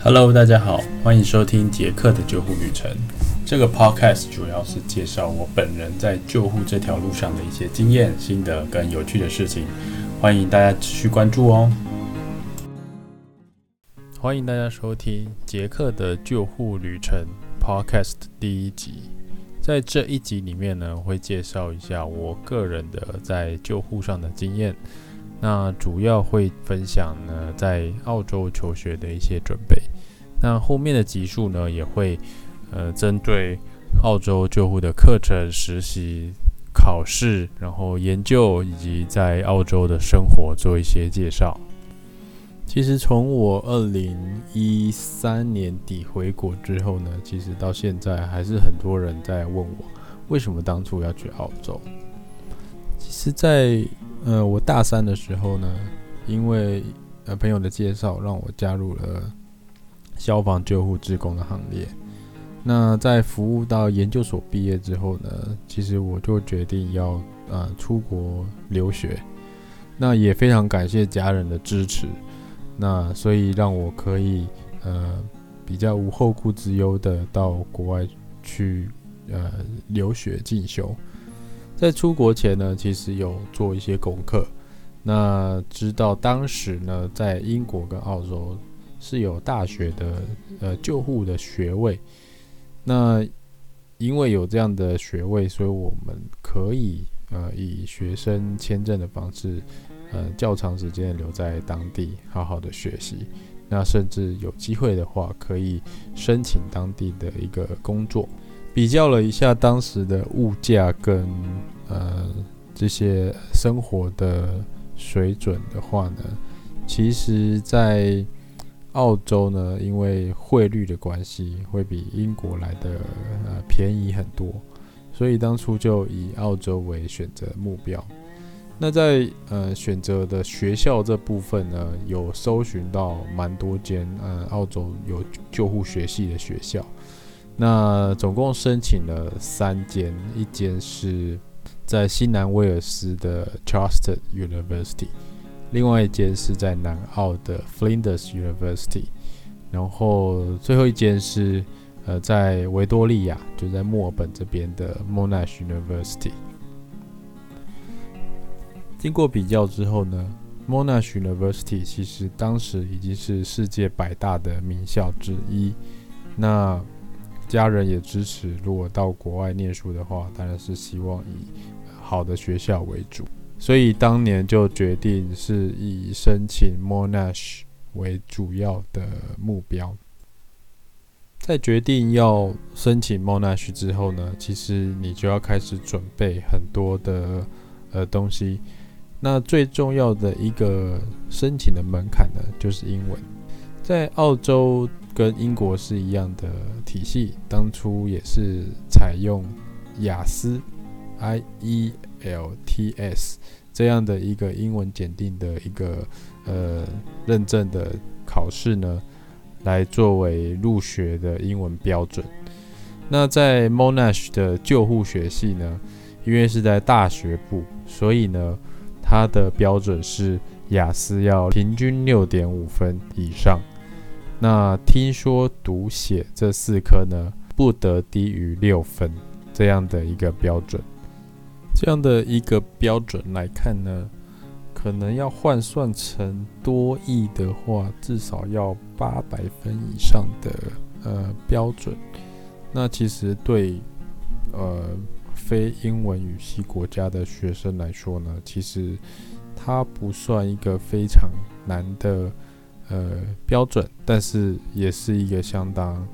Hello，大家好，欢迎收听杰克的救护旅程。这个 Podcast 主要是介绍我本人在救护这条路上的一些经验、心得跟有趣的事情，欢迎大家持续关注哦。欢迎大家收听杰克的救护旅程 Podcast 第一集。在这一集里面呢，会介绍一下我个人的在救护上的经验。那主要会分享呢，在澳洲求学的一些准备。那后面的集数呢，也会呃针对澳洲救护的课程、实习、考试，然后研究以及在澳洲的生活做一些介绍。其实从我二零一三年底回国之后呢，其实到现在还是很多人在问我，为什么当初要去澳洲？其实，在呃我大三的时候呢，因为呃朋友的介绍，让我加入了。消防救护职工的行列。那在服务到研究所毕业之后呢，其实我就决定要呃出国留学。那也非常感谢家人的支持。那所以让我可以呃比较无后顾之忧的到国外去呃留学进修。在出国前呢，其实有做一些功课。那知道当时呢，在英国跟澳洲。是有大学的呃救护的学位，那因为有这样的学位，所以我们可以呃以学生签证的方式，呃较长时间留在当地好好的学习，那甚至有机会的话，可以申请当地的一个工作。比较了一下当时的物价跟呃这些生活的水准的话呢，其实在澳洲呢，因为汇率的关系，会比英国来的呃便宜很多，所以当初就以澳洲为选择目标。那在呃选择的学校这部分呢，有搜寻到蛮多间呃澳洲有救护学系的学校。那总共申请了三间，一间是在新南威尔斯的 Chartered University。另外一间是在南澳的 Flinders University，然后最后一间是呃在维多利亚，就在墨尔本这边的 Monash University。经过比较之后呢，Monash University 其实当时已经是世界百大的名校之一。那家人也支持，如果到国外念书的话，当然是希望以好的学校为主。所以当年就决定是以申请 Monash 为主要的目标。在决定要申请 Monash 之后呢，其实你就要开始准备很多的呃东西。那最重要的一个申请的门槛呢，就是英文。在澳洲跟英国是一样的体系，当初也是采用雅思 IE。LTS 这样的一个英文检定的一个呃认证的考试呢，来作为入学的英文标准。那在 Monash 的救护学系呢，因为是在大学部，所以呢，它的标准是雅思要平均六点五分以上。那听说读写这四科呢，不得低于六分这样的一个标准。这样的一个标准来看呢，可能要换算成多亿的话，至少要八百分以上的呃标准。那其实对呃非英文语系国家的学生来说呢，其实它不算一个非常难的呃标准，但是也是一个相当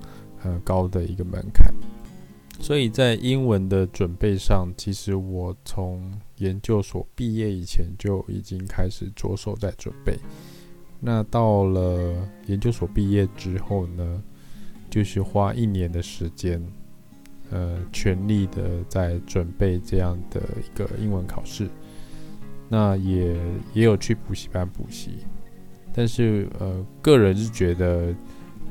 呃高的一个门槛。所以在英文的准备上，其实我从研究所毕业以前就已经开始着手在准备。那到了研究所毕业之后呢，就是花一年的时间，呃，全力的在准备这样的一个英文考试。那也也有去补习班补习，但是呃，个人是觉得，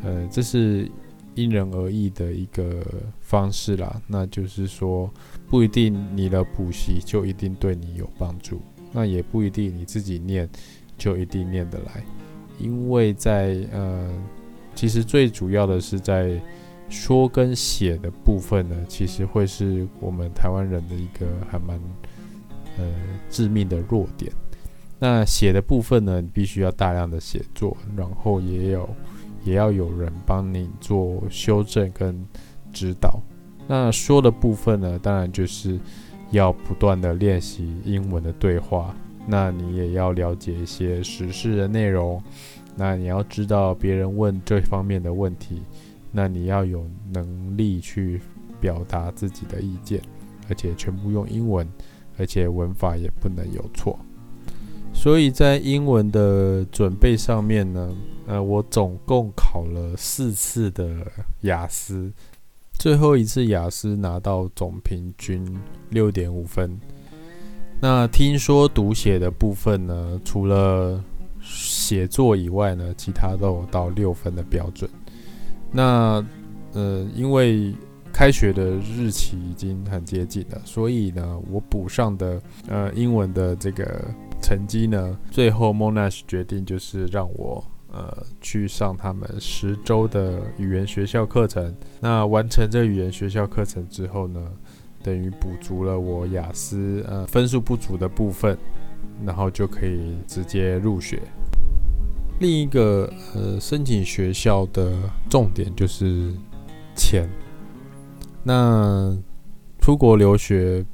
呃，这是。因人而异的一个方式啦，那就是说，不一定你的补习就一定对你有帮助，那也不一定你自己念就一定念得来，因为在呃其实最主要的是在说跟写的部分呢，其实会是我们台湾人的一个还蛮呃致命的弱点。那写的部分呢，你必须要大量的写作，然后也有也要有人帮你做修正跟指导。那说的部分呢，当然就是要不断的练习英文的对话。那你也要了解一些时事的内容。那你要知道别人问这方面的问题，那你要有能力去表达自己的意见，而且全部用英文，而且文法也不能有错。所以在英文的准备上面呢，呃，我总共考了四次的雅思，最后一次雅思拿到总平均六点五分。那听说读写的部分呢，除了写作以外呢，其他都有到六分的标准。那呃，因为开学的日期已经很接近了，所以呢，我补上的呃英文的这个。成绩呢？最后 Monash 决定就是让我呃去上他们十周的语言学校课程。那完成这语言学校课程之后呢，等于补足了我雅思呃分数不足的部分，然后就可以直接入学。另一个呃申请学校的重点就是钱。那出国留学。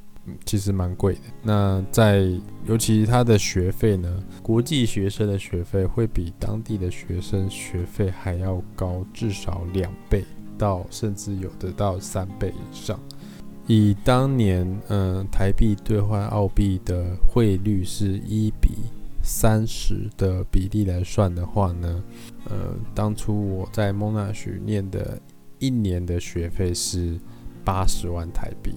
其实蛮贵的。那在尤其他的学费呢，国际学生的学费会比当地的学生学费还要高，至少两倍到甚至有的到三倍以上。以当年嗯台币兑换澳币的汇率是一比三十的比例来算的话呢，呃，当初我在蒙纳许念的一年的学费是八十万台币。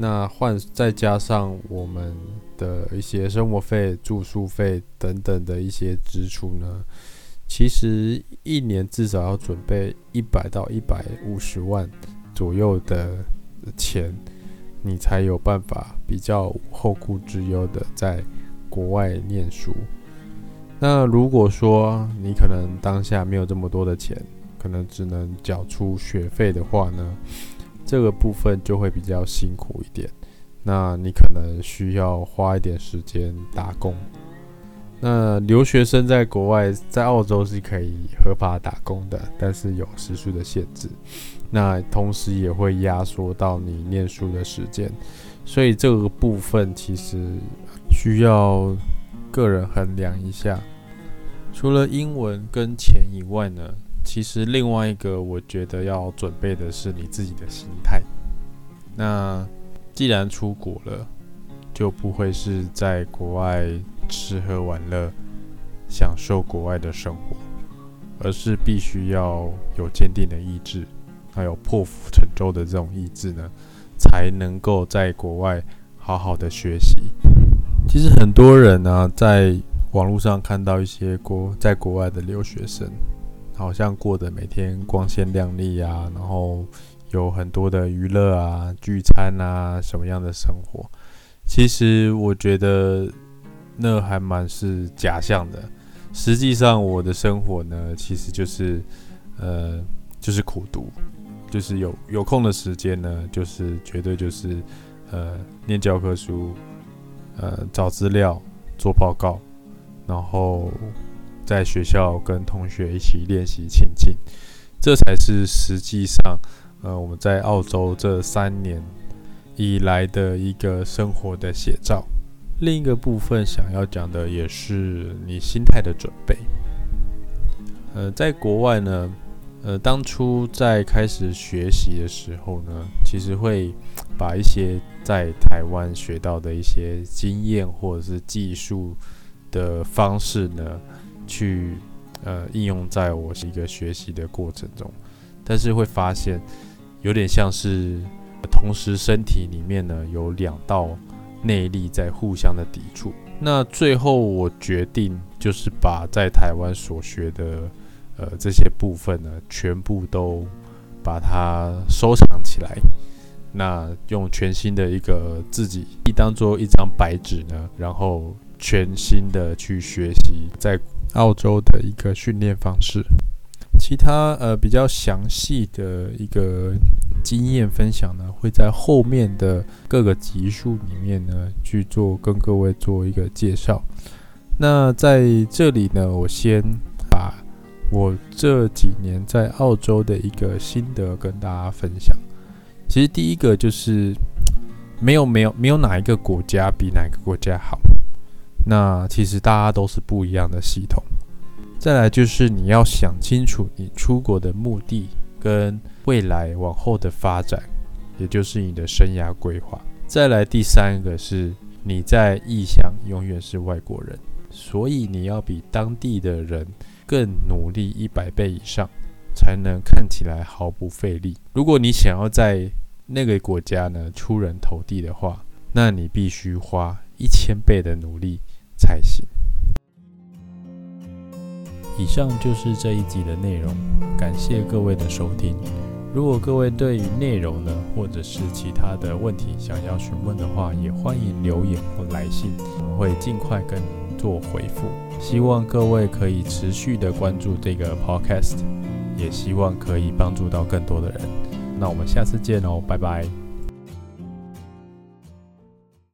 那换再加上我们的一些生活费、住宿费等等的一些支出呢，其实一年至少要准备一百到一百五十万左右的钱，你才有办法比较后顾之忧的在国外念书。那如果说你可能当下没有这么多的钱，可能只能缴出学费的话呢？这个部分就会比较辛苦一点，那你可能需要花一点时间打工。那留学生在国外，在澳洲是可以合法打工的，但是有时数的限制。那同时也会压缩到你念书的时间，所以这个部分其实需要个人衡量一下。除了英文跟钱以外呢？其实另外一个，我觉得要准备的是你自己的心态。那既然出国了，就不会是在国外吃喝玩乐、享受国外的生活，而是必须要有坚定的意志，还有破釜沉舟的这种意志呢，才能够在国外好好的学习。其实很多人呢，在网络上看到一些国在国外的留学生。好像过得每天光鲜亮丽啊，然后有很多的娱乐啊、聚餐啊，什么样的生活？其实我觉得那还蛮是假象的。实际上，我的生活呢，其实就是呃，就是苦读，就是有有空的时间呢，就是绝对就是呃，念教科书，呃，找资料、做报告，然后。在学校跟同学一起练习情境，这才是实际上，呃，我们在澳洲这三年以来的一个生活的写照。另一个部分想要讲的也是你心态的准备。呃，在国外呢，呃，当初在开始学习的时候呢，其实会把一些在台湾学到的一些经验或者是技术的方式呢。去呃应用在我是一个学习的过程中，但是会发现有点像是同时身体里面呢有两道内力在互相的抵触。那最后我决定就是把在台湾所学的呃这些部分呢全部都把它收藏起来，那用全新的一个自己当做一张白纸呢，然后全新的去学习在。澳洲的一个训练方式，其他呃比较详细的一个经验分享呢，会在后面的各个集数里面呢去做跟各位做一个介绍。那在这里呢，我先把我这几年在澳洲的一个心得跟大家分享。其实第一个就是没有没有没有哪一个国家比哪个国家好。那其实大家都是不一样的系统。再来就是你要想清楚你出国的目的跟未来往后的发展，也就是你的生涯规划。再来第三个是你在异乡永远是外国人。所以你要比当地的人更努力一百倍以上，才能看起来毫不费力。如果你想要在那个国家呢出人头地的话，那你必须花一千倍的努力才行。以上就是这一集的内容，感谢各位的收听。如果各位对于内容呢，或者是其他的问题想要询问的话，也欢迎留言或来信，我们会尽快跟。做回复，希望各位可以持续的关注这个 podcast，也希望可以帮助到更多的人。那我们下次见哦，拜拜。